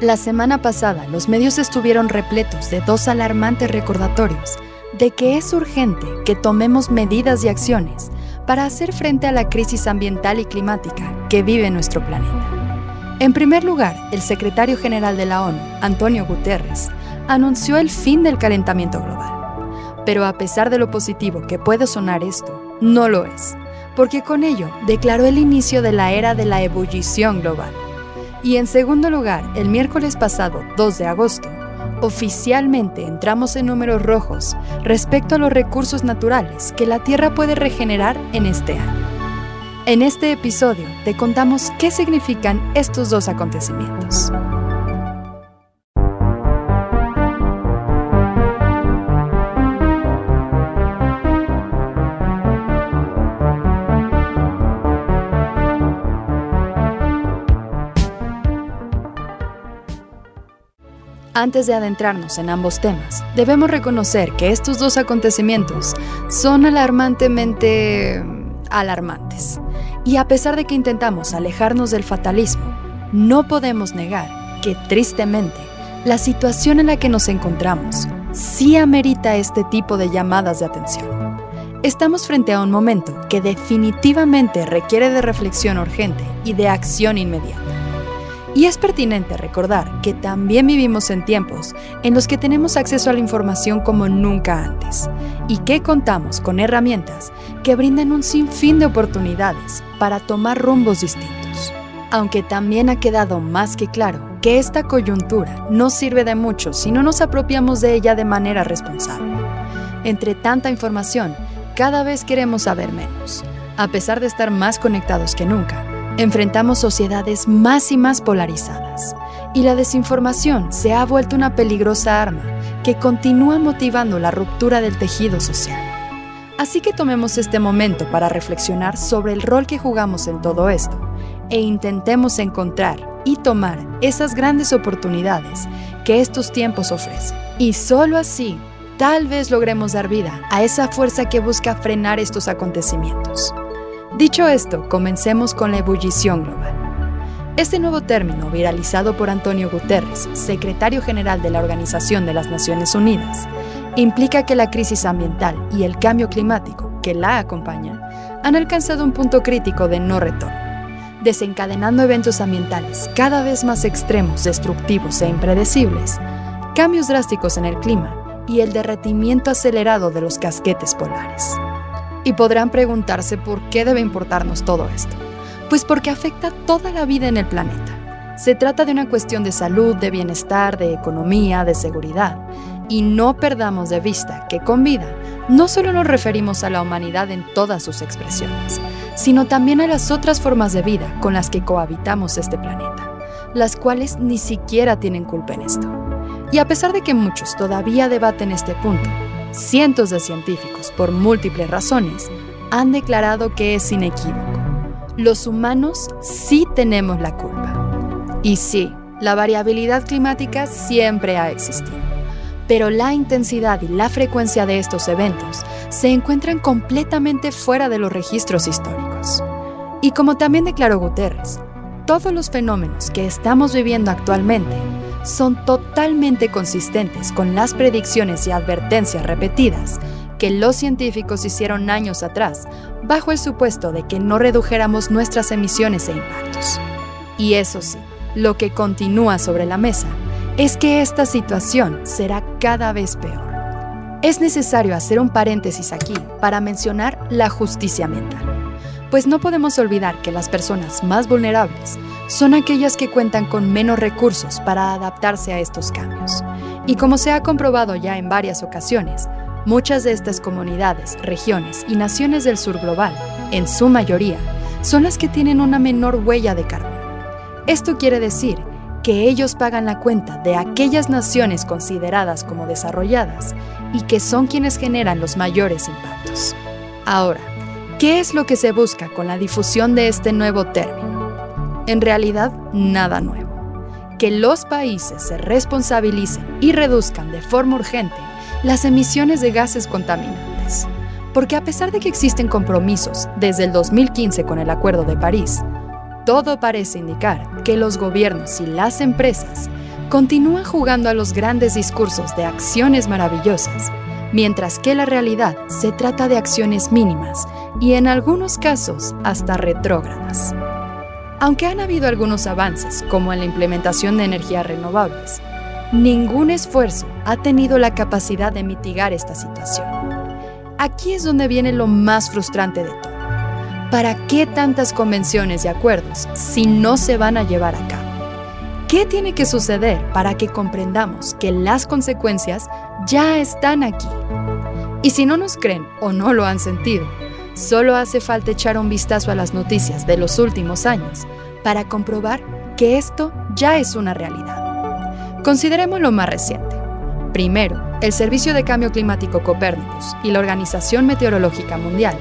La semana pasada los medios estuvieron repletos de dos alarmantes recordatorios de que es urgente que tomemos medidas y acciones para hacer frente a la crisis ambiental y climática que vive nuestro planeta. En primer lugar, el secretario general de la ONU, Antonio Guterres, anunció el fin del calentamiento global. Pero a pesar de lo positivo que puede sonar esto, no lo es, porque con ello declaró el inicio de la era de la ebullición global. Y en segundo lugar, el miércoles pasado, 2 de agosto, oficialmente entramos en números rojos respecto a los recursos naturales que la Tierra puede regenerar en este año. En este episodio te contamos qué significan estos dos acontecimientos. Antes de adentrarnos en ambos temas, debemos reconocer que estos dos acontecimientos son alarmantemente alarmantes. Y a pesar de que intentamos alejarnos del fatalismo, no podemos negar que tristemente la situación en la que nos encontramos sí amerita este tipo de llamadas de atención. Estamos frente a un momento que definitivamente requiere de reflexión urgente y de acción inmediata. Y es pertinente recordar que también vivimos en tiempos en los que tenemos acceso a la información como nunca antes y que contamos con herramientas que brindan un sinfín de oportunidades para tomar rumbos distintos. Aunque también ha quedado más que claro que esta coyuntura no sirve de mucho si no nos apropiamos de ella de manera responsable. Entre tanta información, cada vez queremos saber menos, a pesar de estar más conectados que nunca Enfrentamos sociedades más y más polarizadas y la desinformación se ha vuelto una peligrosa arma que continúa motivando la ruptura del tejido social. Así que tomemos este momento para reflexionar sobre el rol que jugamos en todo esto e intentemos encontrar y tomar esas grandes oportunidades que estos tiempos ofrecen. Y solo así, tal vez logremos dar vida a esa fuerza que busca frenar estos acontecimientos. Dicho esto, comencemos con la ebullición global. Este nuevo término, viralizado por Antonio Guterres, secretario general de la Organización de las Naciones Unidas, implica que la crisis ambiental y el cambio climático que la acompaña han alcanzado un punto crítico de no retorno, desencadenando eventos ambientales cada vez más extremos, destructivos e impredecibles, cambios drásticos en el clima y el derretimiento acelerado de los casquetes polares. Y podrán preguntarse por qué debe importarnos todo esto. Pues porque afecta toda la vida en el planeta. Se trata de una cuestión de salud, de bienestar, de economía, de seguridad. Y no perdamos de vista que con vida no solo nos referimos a la humanidad en todas sus expresiones, sino también a las otras formas de vida con las que cohabitamos este planeta, las cuales ni siquiera tienen culpa en esto. Y a pesar de que muchos todavía debaten este punto, cientos de científicos, por múltiples razones, han declarado que es inequívoco. Los humanos sí tenemos la culpa. Y sí, la variabilidad climática siempre ha existido. Pero la intensidad y la frecuencia de estos eventos se encuentran completamente fuera de los registros históricos. Y como también declaró Guterres, todos los fenómenos que estamos viviendo actualmente son totalmente consistentes con las predicciones y advertencias repetidas que los científicos hicieron años atrás, bajo el supuesto de que no redujéramos nuestras emisiones e impactos. Y eso sí, lo que continúa sobre la mesa es que esta situación será cada vez peor. Es necesario hacer un paréntesis aquí para mencionar la justicia mental, pues no podemos olvidar que las personas más vulnerables son aquellas que cuentan con menos recursos para adaptarse a estos cambios. Y como se ha comprobado ya en varias ocasiones, muchas de estas comunidades, regiones y naciones del sur global, en su mayoría, son las que tienen una menor huella de carbono. Esto quiere decir que ellos pagan la cuenta de aquellas naciones consideradas como desarrolladas y que son quienes generan los mayores impactos. Ahora, ¿qué es lo que se busca con la difusión de este nuevo término? en realidad nada nuevo. Que los países se responsabilicen y reduzcan de forma urgente las emisiones de gases contaminantes. Porque a pesar de que existen compromisos desde el 2015 con el Acuerdo de París, todo parece indicar que los gobiernos y las empresas continúan jugando a los grandes discursos de acciones maravillosas, mientras que la realidad se trata de acciones mínimas y en algunos casos hasta retrógradas. Aunque han habido algunos avances, como en la implementación de energías renovables, ningún esfuerzo ha tenido la capacidad de mitigar esta situación. Aquí es donde viene lo más frustrante de todo. ¿Para qué tantas convenciones y acuerdos si no se van a llevar a cabo? ¿Qué tiene que suceder para que comprendamos que las consecuencias ya están aquí? Y si no nos creen o no lo han sentido, solo hace falta echar un vistazo a las noticias de los últimos años para comprobar que esto ya es una realidad. Consideremos lo más reciente. Primero, el Servicio de Cambio Climático Copérnicus y la Organización Meteorológica Mundial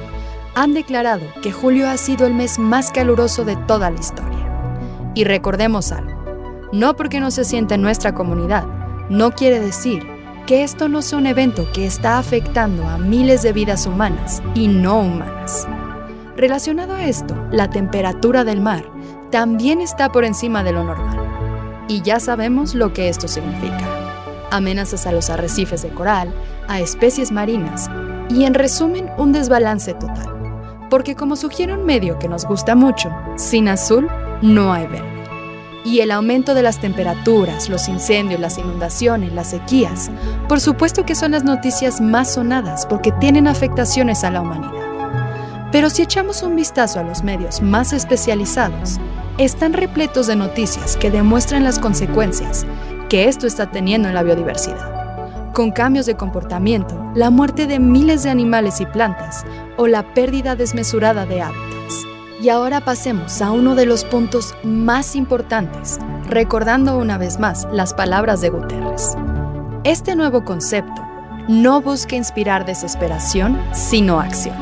han declarado que julio ha sido el mes más caluroso de toda la historia. Y recordemos algo, no porque no se siente en nuestra comunidad, no quiere decir que esto no sea un evento que está afectando a miles de vidas humanas y no humanas. Relacionado a esto, la temperatura del mar también está por encima de lo normal. Y ya sabemos lo que esto significa. Amenazas a los arrecifes de coral, a especies marinas y en resumen un desbalance total. Porque como sugiere un medio que nos gusta mucho, sin azul no hay verde y el aumento de las temperaturas, los incendios, las inundaciones, las sequías, por supuesto que son las noticias más sonadas porque tienen afectaciones a la humanidad. Pero si echamos un vistazo a los medios más especializados, están repletos de noticias que demuestran las consecuencias que esto está teniendo en la biodiversidad, con cambios de comportamiento, la muerte de miles de animales y plantas o la pérdida desmesurada de hábitats. Y ahora pasemos a uno de los puntos más importantes, recordando una vez más las palabras de Guterres. Este nuevo concepto no busca inspirar desesperación, sino acción.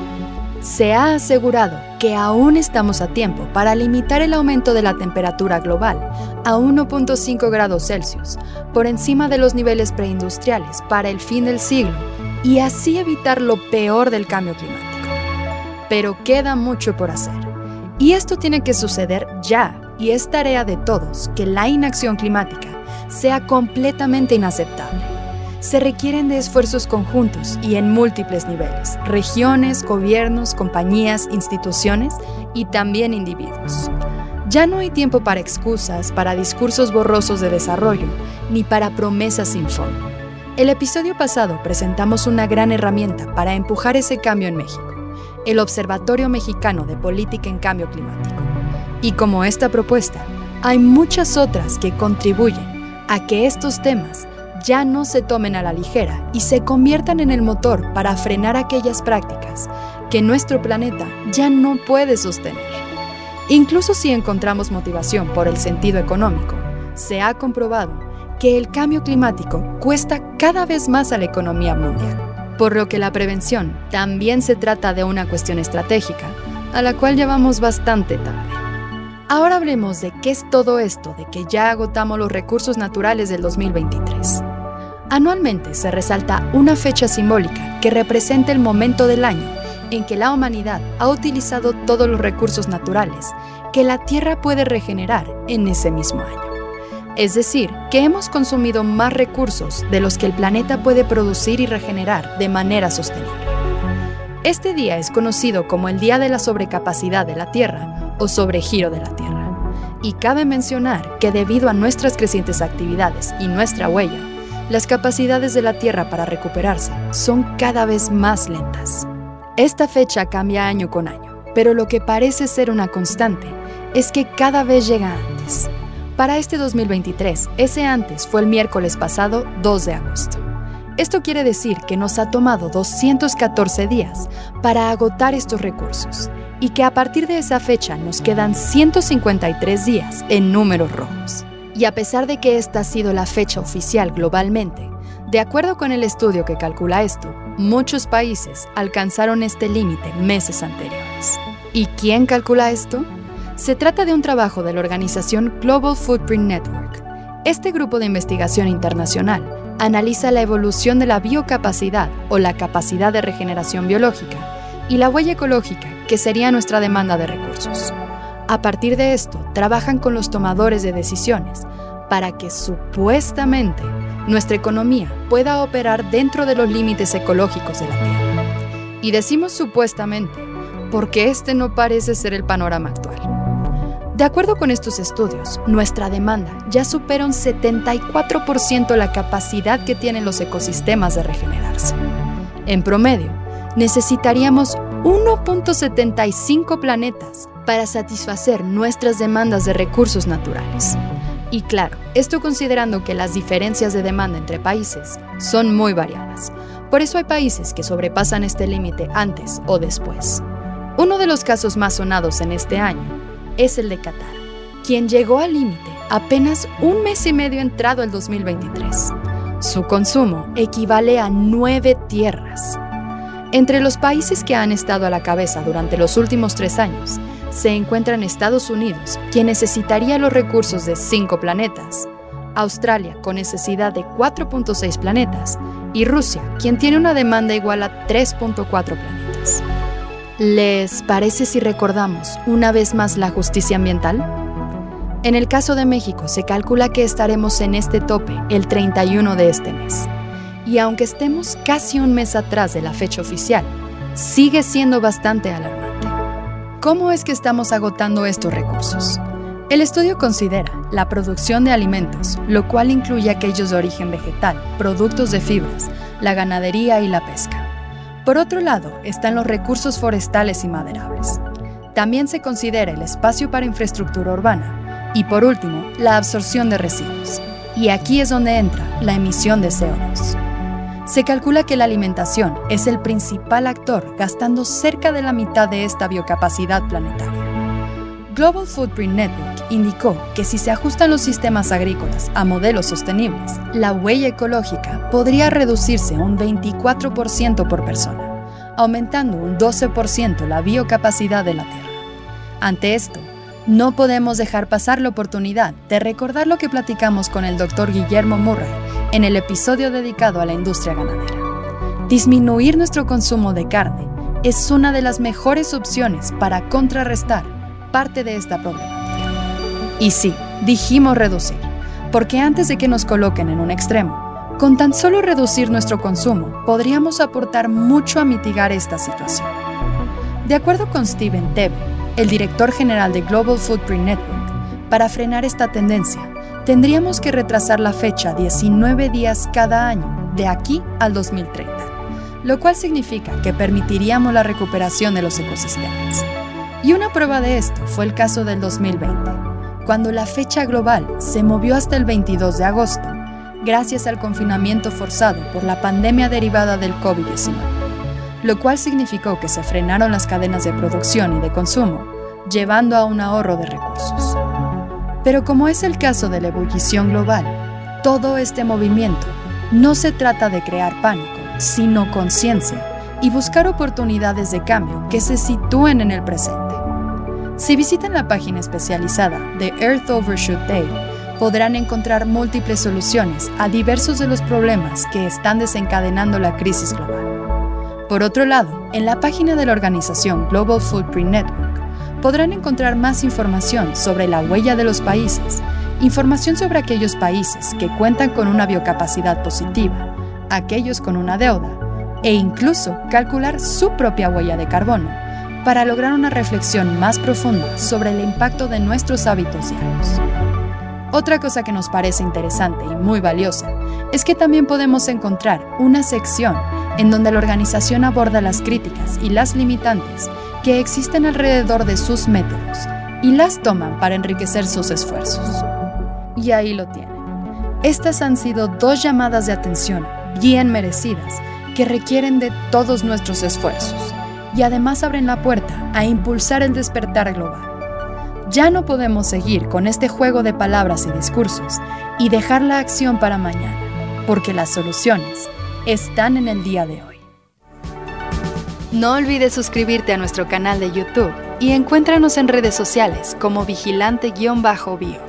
Se ha asegurado que aún estamos a tiempo para limitar el aumento de la temperatura global a 1.5 grados Celsius, por encima de los niveles preindustriales para el fin del siglo, y así evitar lo peor del cambio climático. Pero queda mucho por hacer. Y esto tiene que suceder ya, y es tarea de todos que la inacción climática sea completamente inaceptable. Se requieren de esfuerzos conjuntos y en múltiples niveles, regiones, gobiernos, compañías, instituciones y también individuos. Ya no hay tiempo para excusas, para discursos borrosos de desarrollo, ni para promesas sin fondo. El episodio pasado presentamos una gran herramienta para empujar ese cambio en México el Observatorio Mexicano de Política en Cambio Climático. Y como esta propuesta, hay muchas otras que contribuyen a que estos temas ya no se tomen a la ligera y se conviertan en el motor para frenar aquellas prácticas que nuestro planeta ya no puede sostener. Incluso si encontramos motivación por el sentido económico, se ha comprobado que el cambio climático cuesta cada vez más a la economía mundial por lo que la prevención también se trata de una cuestión estratégica, a la cual llevamos bastante tarde. Ahora hablemos de qué es todo esto de que ya agotamos los recursos naturales del 2023. Anualmente se resalta una fecha simbólica que representa el momento del año en que la humanidad ha utilizado todos los recursos naturales que la Tierra puede regenerar en ese mismo año es decir, que hemos consumido más recursos de los que el planeta puede producir y regenerar de manera sostenible. Este día es conocido como el Día de la Sobrecapacidad de la Tierra o Sobregiro de la Tierra. Y cabe mencionar que debido a nuestras crecientes actividades y nuestra huella, las capacidades de la Tierra para recuperarse son cada vez más lentas. Esta fecha cambia año con año, pero lo que parece ser una constante es que cada vez llega antes para este 2023, ese antes fue el miércoles pasado 2 de agosto. Esto quiere decir que nos ha tomado 214 días para agotar estos recursos y que a partir de esa fecha nos quedan 153 días en números rojos. Y a pesar de que esta ha sido la fecha oficial globalmente, de acuerdo con el estudio que calcula esto, muchos países alcanzaron este límite meses anteriores. ¿Y quién calcula esto? Se trata de un trabajo de la organización Global Footprint Network. Este grupo de investigación internacional analiza la evolución de la biocapacidad o la capacidad de regeneración biológica y la huella ecológica, que sería nuestra demanda de recursos. A partir de esto, trabajan con los tomadores de decisiones para que supuestamente nuestra economía pueda operar dentro de los límites ecológicos de la Tierra. Y decimos supuestamente porque este no parece ser el panorama actual. De acuerdo con estos estudios, nuestra demanda ya supera un 74% la capacidad que tienen los ecosistemas de regenerarse. En promedio, necesitaríamos 1.75 planetas para satisfacer nuestras demandas de recursos naturales. Y claro, esto considerando que las diferencias de demanda entre países son muy variadas. Por eso hay países que sobrepasan este límite antes o después. Uno de los casos más sonados en este año es el de Qatar, quien llegó al límite apenas un mes y medio entrado el 2023. Su consumo equivale a nueve tierras. Entre los países que han estado a la cabeza durante los últimos tres años se encuentran Estados Unidos, quien necesitaría los recursos de cinco planetas, Australia, con necesidad de 4.6 planetas, y Rusia, quien tiene una demanda igual a 3.4 planetas. ¿Les parece si recordamos una vez más la justicia ambiental? En el caso de México se calcula que estaremos en este tope el 31 de este mes. Y aunque estemos casi un mes atrás de la fecha oficial, sigue siendo bastante alarmante. ¿Cómo es que estamos agotando estos recursos? El estudio considera la producción de alimentos, lo cual incluye aquellos de origen vegetal, productos de fibras, la ganadería y la pesca. Por otro lado, están los recursos forestales y maderables. También se considera el espacio para infraestructura urbana. Y por último, la absorción de residuos. Y aquí es donde entra la emisión de CO2. Se calcula que la alimentación es el principal actor gastando cerca de la mitad de esta biocapacidad planetaria. Global Footprint Network indicó que si se ajustan los sistemas agrícolas a modelos sostenibles, la huella ecológica podría reducirse un 24% por persona, aumentando un 12% la biocapacidad de la Tierra. Ante esto, no podemos dejar pasar la oportunidad de recordar lo que platicamos con el Dr. Guillermo Murray en el episodio dedicado a la industria ganadera. Disminuir nuestro consumo de carne es una de las mejores opciones para contrarrestar parte de esta problemática. Y sí, dijimos reducir, porque antes de que nos coloquen en un extremo, con tan solo reducir nuestro consumo, podríamos aportar mucho a mitigar esta situación. De acuerdo con Steven Tebe, el director general de Global Footprint Network, para frenar esta tendencia, tendríamos que retrasar la fecha 19 días cada año, de aquí al 2030, lo cual significa que permitiríamos la recuperación de los ecosistemas. Y una prueba de esto fue el caso del 2020, cuando la fecha global se movió hasta el 22 de agosto, gracias al confinamiento forzado por la pandemia derivada del COVID-19, lo cual significó que se frenaron las cadenas de producción y de consumo, llevando a un ahorro de recursos. Pero como es el caso de la ebullición global, todo este movimiento no se trata de crear pánico, sino conciencia y buscar oportunidades de cambio que se sitúen en el presente. Si visitan la página especializada de Earth Overshoot Day, podrán encontrar múltiples soluciones a diversos de los problemas que están desencadenando la crisis global. Por otro lado, en la página de la organización Global Footprint Network podrán encontrar más información sobre la huella de los países, información sobre aquellos países que cuentan con una biocapacidad positiva, aquellos con una deuda, e incluso calcular su propia huella de carbono para lograr una reflexión más profunda sobre el impacto de nuestros hábitos diarios. Otra cosa que nos parece interesante y muy valiosa es que también podemos encontrar una sección en donde la organización aborda las críticas y las limitantes que existen alrededor de sus métodos y las toman para enriquecer sus esfuerzos. Y ahí lo tienen. Estas han sido dos llamadas de atención bien merecidas que requieren de todos nuestros esfuerzos y además abren la puerta a impulsar el despertar global. Ya no podemos seguir con este juego de palabras y discursos y dejar la acción para mañana, porque las soluciones están en el día de hoy. No olvides suscribirte a nuestro canal de YouTube y encuéntranos en redes sociales como vigilante-bio.